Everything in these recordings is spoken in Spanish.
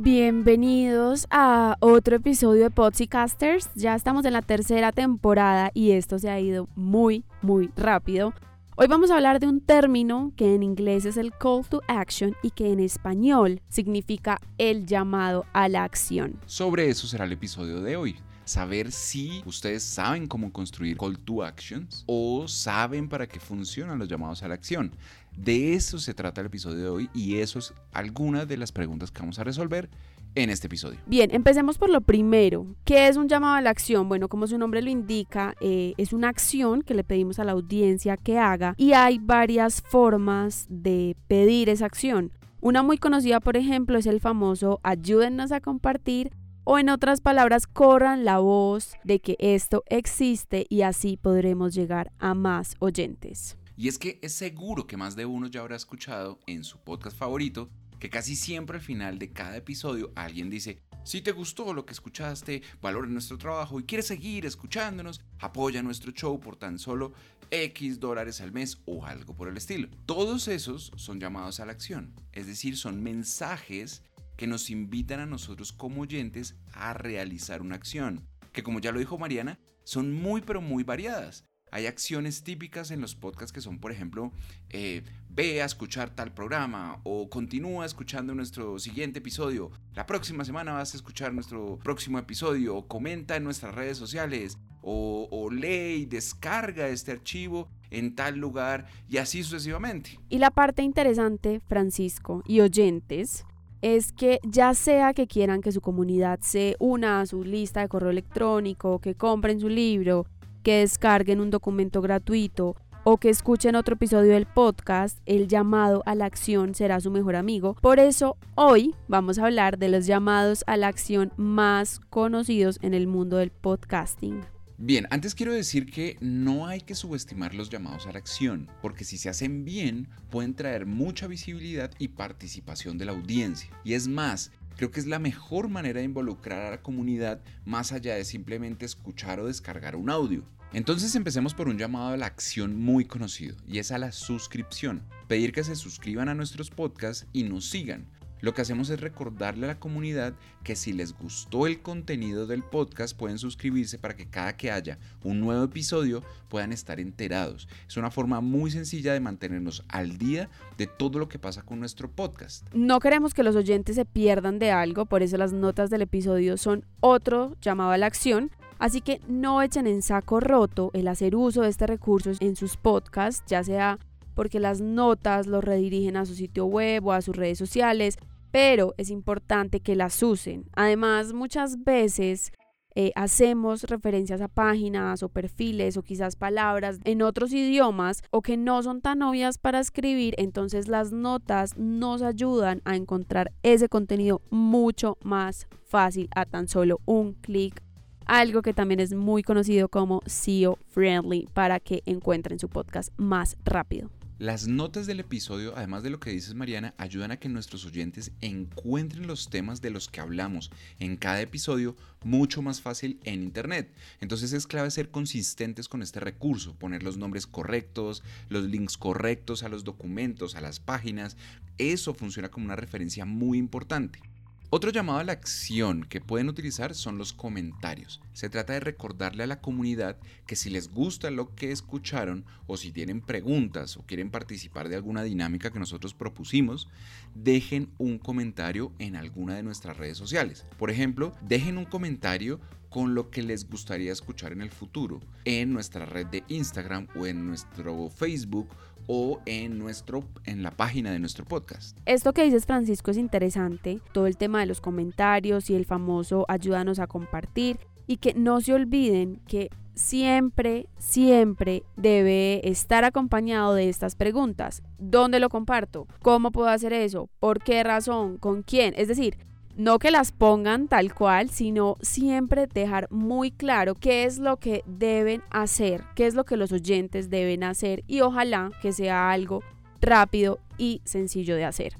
Bienvenidos a otro episodio de Podcasters. Ya estamos en la tercera temporada y esto se ha ido muy, muy rápido. Hoy vamos a hablar de un término que en inglés es el call to action y que en español significa el llamado a la acción. Sobre eso será el episodio de hoy saber si ustedes saben cómo construir call to actions o saben para qué funcionan los llamados a la acción. De eso se trata el episodio de hoy y eso es alguna de las preguntas que vamos a resolver en este episodio. Bien, empecemos por lo primero. ¿Qué es un llamado a la acción? Bueno, como su nombre lo indica, eh, es una acción que le pedimos a la audiencia que haga y hay varias formas de pedir esa acción. Una muy conocida, por ejemplo, es el famoso ayúdennos a compartir o en otras palabras, corran la voz de que esto existe y así podremos llegar a más oyentes. Y es que es seguro que más de uno ya habrá escuchado en su podcast favorito que casi siempre al final de cada episodio alguien dice, si te gustó lo que escuchaste, valora nuestro trabajo y quieres seguir escuchándonos, apoya nuestro show por tan solo X dólares al mes o algo por el estilo. Todos esos son llamados a la acción, es decir, son mensajes que nos invitan a nosotros como oyentes a realizar una acción, que como ya lo dijo Mariana, son muy pero muy variadas. Hay acciones típicas en los podcasts que son, por ejemplo, eh, ve a escuchar tal programa o continúa escuchando nuestro siguiente episodio. La próxima semana vas a escuchar nuestro próximo episodio o comenta en nuestras redes sociales o, o lee y descarga este archivo en tal lugar y así sucesivamente. Y la parte interesante, Francisco y oyentes, es que ya sea que quieran que su comunidad se una a su lista de correo electrónico, que compren su libro, que descarguen un documento gratuito o que escuchen otro episodio del podcast, el llamado a la acción será su mejor amigo. Por eso hoy vamos a hablar de los llamados a la acción más conocidos en el mundo del podcasting. Bien, antes quiero decir que no hay que subestimar los llamados a la acción, porque si se hacen bien pueden traer mucha visibilidad y participación de la audiencia. Y es más, creo que es la mejor manera de involucrar a la comunidad más allá de simplemente escuchar o descargar un audio. Entonces empecemos por un llamado a la acción muy conocido, y es a la suscripción. Pedir que se suscriban a nuestros podcasts y nos sigan lo que hacemos es recordarle a la comunidad que si les gustó el contenido del podcast pueden suscribirse para que cada que haya un nuevo episodio puedan estar enterados. Es una forma muy sencilla de mantenernos al día de todo lo que pasa con nuestro podcast. No queremos que los oyentes se pierdan de algo, por eso las notas del episodio son otro llamado a la acción. Así que no echen en saco roto el hacer uso de este recurso en sus podcasts, ya sea porque las notas los redirigen a su sitio web o a sus redes sociales, pero es importante que las usen. Además, muchas veces eh, hacemos referencias a páginas o perfiles o quizás palabras en otros idiomas o que no son tan obvias para escribir, entonces las notas nos ayudan a encontrar ese contenido mucho más fácil a tan solo un clic algo que también es muy conocido como SEO Friendly para que encuentren su podcast más rápido. Las notas del episodio, además de lo que dices Mariana, ayudan a que nuestros oyentes encuentren los temas de los que hablamos en cada episodio mucho más fácil en Internet. Entonces es clave ser consistentes con este recurso, poner los nombres correctos, los links correctos a los documentos, a las páginas. Eso funciona como una referencia muy importante. Otro llamado a la acción que pueden utilizar son los comentarios. Se trata de recordarle a la comunidad que si les gusta lo que escucharon o si tienen preguntas o quieren participar de alguna dinámica que nosotros propusimos, dejen un comentario en alguna de nuestras redes sociales. Por ejemplo, dejen un comentario con lo que les gustaría escuchar en el futuro en nuestra red de Instagram o en nuestro Facebook o en, nuestro, en la página de nuestro podcast. Esto que dices Francisco es interesante, todo el tema de los comentarios y el famoso ayúdanos a compartir y que no se olviden que siempre, siempre debe estar acompañado de estas preguntas. ¿Dónde lo comparto? ¿Cómo puedo hacer eso? ¿Por qué razón? ¿Con quién? Es decir, no que las pongan tal cual, sino siempre dejar muy claro qué es lo que deben hacer, qué es lo que los oyentes deben hacer y ojalá que sea algo rápido y sencillo de hacer.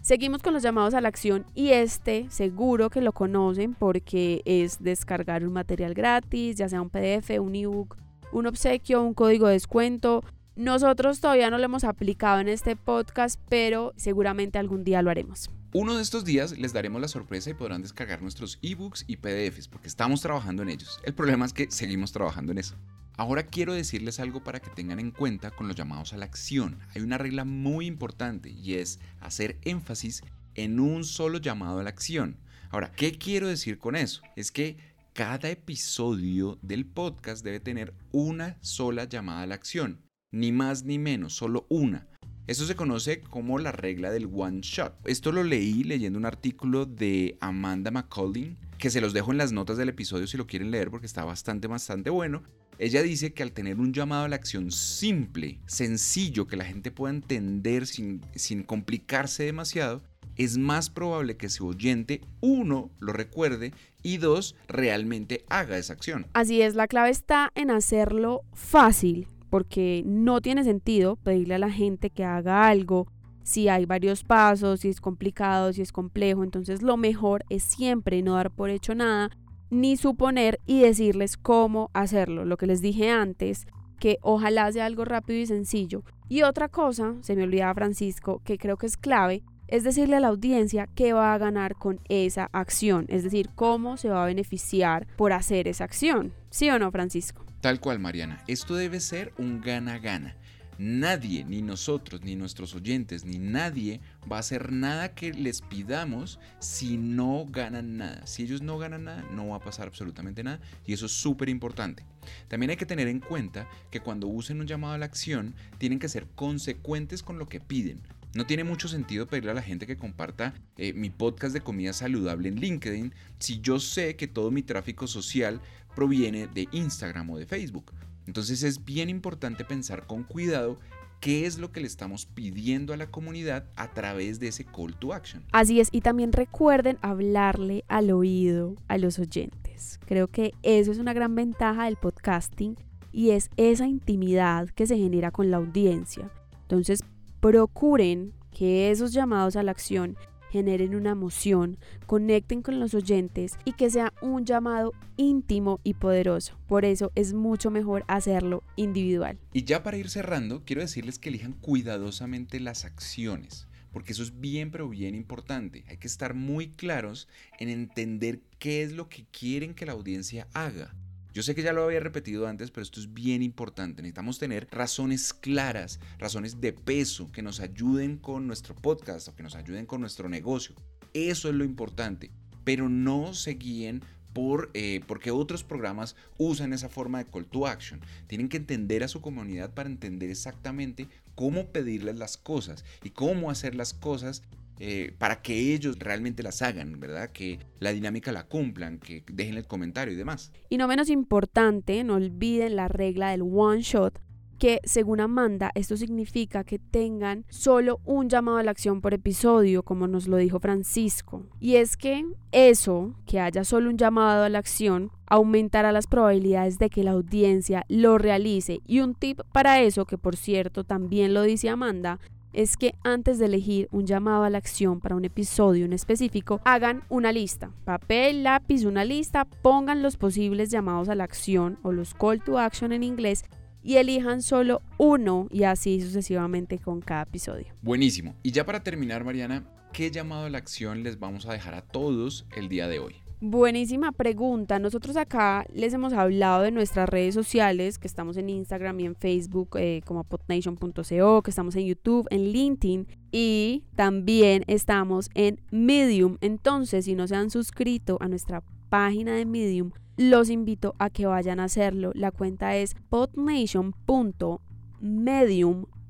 Seguimos con los llamados a la acción y este seguro que lo conocen porque es descargar un material gratis, ya sea un PDF, un ebook, un obsequio, un código de descuento. Nosotros todavía no lo hemos aplicado en este podcast, pero seguramente algún día lo haremos. Uno de estos días les daremos la sorpresa y podrán descargar nuestros ebooks y PDFs porque estamos trabajando en ellos. El problema es que seguimos trabajando en eso. Ahora quiero decirles algo para que tengan en cuenta con los llamados a la acción. Hay una regla muy importante y es hacer énfasis en un solo llamado a la acción. Ahora, ¿qué quiero decir con eso? Es que cada episodio del podcast debe tener una sola llamada a la acción. Ni más ni menos, solo una. Eso se conoce como la regla del one shot. Esto lo leí leyendo un artículo de Amanda McCollin, que se los dejo en las notas del episodio si lo quieren leer porque está bastante, bastante bueno. Ella dice que al tener un llamado a la acción simple, sencillo, que la gente pueda entender sin complicarse demasiado, es más probable que su oyente, uno, lo recuerde y dos, realmente haga esa acción. Así es, la clave está en hacerlo fácil, porque no tiene sentido pedirle a la gente que haga algo si hay varios pasos, si es complicado, si es complejo. Entonces lo mejor es siempre no dar por hecho nada ni suponer y decirles cómo hacerlo. Lo que les dije antes, que ojalá sea algo rápido y sencillo. Y otra cosa, se me olvidaba Francisco, que creo que es clave, es decirle a la audiencia qué va a ganar con esa acción, es decir, cómo se va a beneficiar por hacer esa acción. ¿Sí o no, Francisco? Tal cual, Mariana. Esto debe ser un gana-gana. Nadie, ni nosotros, ni nuestros oyentes, ni nadie va a hacer nada que les pidamos si no ganan nada. Si ellos no ganan nada, no va a pasar absolutamente nada y eso es súper importante. También hay que tener en cuenta que cuando usen un llamado a la acción, tienen que ser consecuentes con lo que piden. No tiene mucho sentido pedirle a la gente que comparta eh, mi podcast de comida saludable en LinkedIn si yo sé que todo mi tráfico social proviene de Instagram o de Facebook. Entonces es bien importante pensar con cuidado qué es lo que le estamos pidiendo a la comunidad a través de ese call to action. Así es, y también recuerden hablarle al oído a los oyentes. Creo que eso es una gran ventaja del podcasting y es esa intimidad que se genera con la audiencia. Entonces, procuren que esos llamados a la acción generen una emoción, conecten con los oyentes y que sea un llamado íntimo y poderoso. Por eso es mucho mejor hacerlo individual. Y ya para ir cerrando, quiero decirles que elijan cuidadosamente las acciones porque eso es bien pero bien importante. Hay que estar muy claros en entender qué es lo que quieren que la audiencia haga. Yo sé que ya lo había repetido antes, pero esto es bien importante. Necesitamos tener razones claras, razones de peso que nos ayuden con nuestro podcast o que nos ayuden con nuestro negocio. Eso es lo importante. Pero no se guíen por, eh, porque otros programas usan esa forma de call to action. Tienen que entender a su comunidad para entender exactamente cómo pedirles las cosas y cómo hacer las cosas eh, para que ellos realmente las hagan, ¿verdad? Que la dinámica la cumplan, que dejen el comentario y demás. Y no menos importante, no olviden la regla del one shot, que según Amanda esto significa que tengan solo un llamado a la acción por episodio, como nos lo dijo Francisco. Y es que eso, que haya solo un llamado a la acción, aumentará las probabilidades de que la audiencia lo realice. Y un tip para eso, que por cierto también lo dice Amanda, es que antes de elegir un llamado a la acción para un episodio en específico, hagan una lista, papel, lápiz, una lista, pongan los posibles llamados a la acción o los call to action en inglés y elijan solo uno y así sucesivamente con cada episodio. Buenísimo. Y ya para terminar, Mariana, ¿qué llamado a la acción les vamos a dejar a todos el día de hoy? Buenísima pregunta. Nosotros acá les hemos hablado de nuestras redes sociales, que estamos en Instagram y en Facebook eh, como potnation.co, que estamos en YouTube, en LinkedIn y también estamos en Medium. Entonces, si no se han suscrito a nuestra página de Medium, los invito a que vayan a hacerlo. La cuenta es potnation.medium.com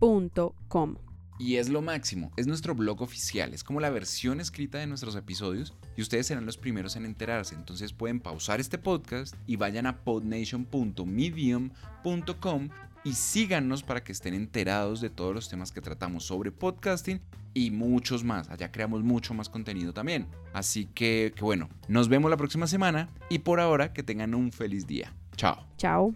podnation.com. Y es lo máximo, es nuestro blog oficial, es como la versión escrita de nuestros episodios y ustedes serán los primeros en enterarse. Entonces pueden pausar este podcast y vayan a podnation.medium.com y síganos para que estén enterados de todos los temas que tratamos sobre podcasting y muchos más. Allá creamos mucho más contenido también. Así que, que bueno, nos vemos la próxima semana y por ahora que tengan un feliz día. Chao. Chao.